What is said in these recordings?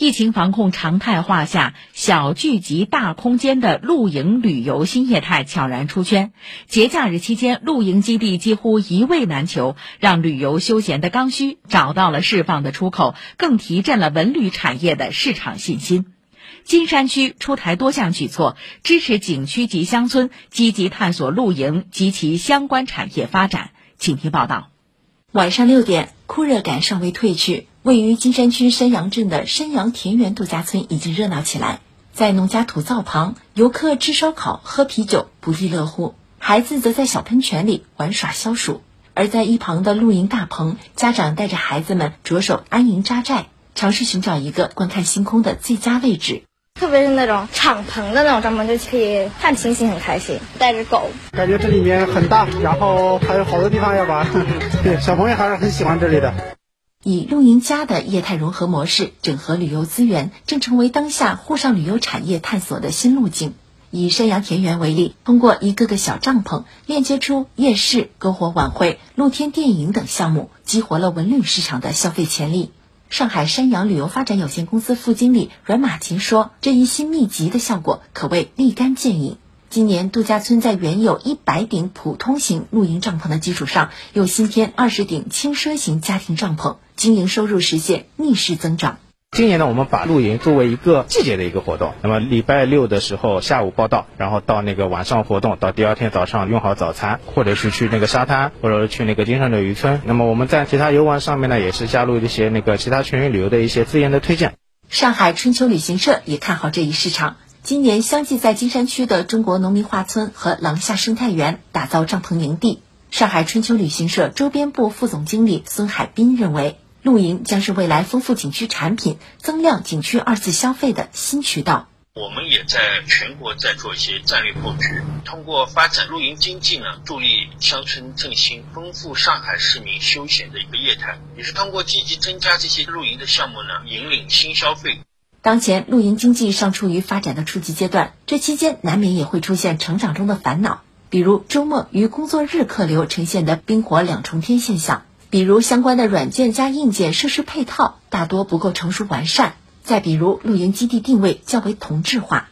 疫情防控常态化下，小聚集大空间的露营旅游新业态悄然出圈。节假日期间，露营基地几乎一位难求，让旅游休闲的刚需找到了释放的出口，更提振了文旅产业的市场信心。金山区出台多项举措，支持景区及乡村积极探索露营及其相关产业发展。请听报道。晚上六点，酷热感尚未褪去。位于金山区山阳镇的山阳田园度假村已经热闹起来，在农家土灶旁，游客吃烧烤、喝啤酒，不亦乐乎；孩子则在小喷泉里玩耍消暑。而在一旁的露营大棚，家长带着孩子们着手安营扎寨，尝试寻找一个观看星空的最佳位置。特别是那种敞篷的那种帐篷，就可以看星星，很开心。带着狗，感觉这里面很大，然后还有好多地方要玩。对，小朋友还是很喜欢这里的。以露营家的业态融合模式整合旅游资源，正成为当下沪上旅游产业探索的新路径。以山阳田园为例，通过一个个小帐篷链接出夜市、篝火晚会、露天电影等项目，激活了文旅市场的消费潜力。上海山阳旅游发展有限公司副经理阮马琴说：“这一新秘籍的效果可谓立竿见影。”今年度假村在原有一百顶普通型露营帐篷的基础上，又新添二十顶轻奢型家庭帐篷，经营收入实现逆势增长。今年呢，我们把露营作为一个季节的一个活动，那么礼拜六的时候下午报到，然后到那个晚上活动，到第二天早上用好早餐，或者是去那个沙滩，或者是去那个金山的渔村。那么我们在其他游玩上面呢，也是加入一些那个其他全域旅游的一些资源的推荐。上海春秋旅行社也看好这一市场。今年相继在金山区的中国农民画村和廊下生态园打造帐篷营地。上海春秋旅行社周边部副总经理孙海滨认为，露营将是未来丰富景区产品、增量景区二次消费的新渠道。我们也在全国在做一些战略布局，通过发展露营经济呢，助力乡村振兴，丰富上海市民休闲的一个业态，也是通过积极增加这些露营的项目呢，引领新消费。当前露营经济尚处于发展的初级阶段，这期间难免也会出现成长中的烦恼，比如周末与工作日客流呈现的冰火两重天现象，比如相关的软件加硬件设施配套大多不够成熟完善，再比如露营基地定位较为同质化。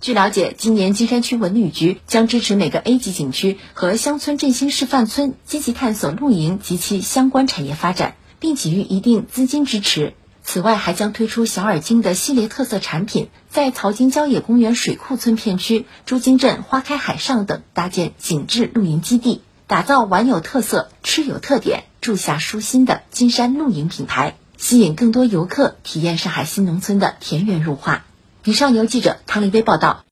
据了解，今年金山区文旅局将支持每个 A 级景区和乡村振兴示范村积极探索露营及其相关产业发展，并给予一定资金支持。此外，还将推出小耳鲸的系列特色产品，在曹金郊野公园水库村片区、朱泾镇花开海上等搭建景致露营基地，打造玩有特色、吃有特点、住下舒心的金山露营品牌，吸引更多游客体验上海新农村的田园如画。以上由记者汤立威报道。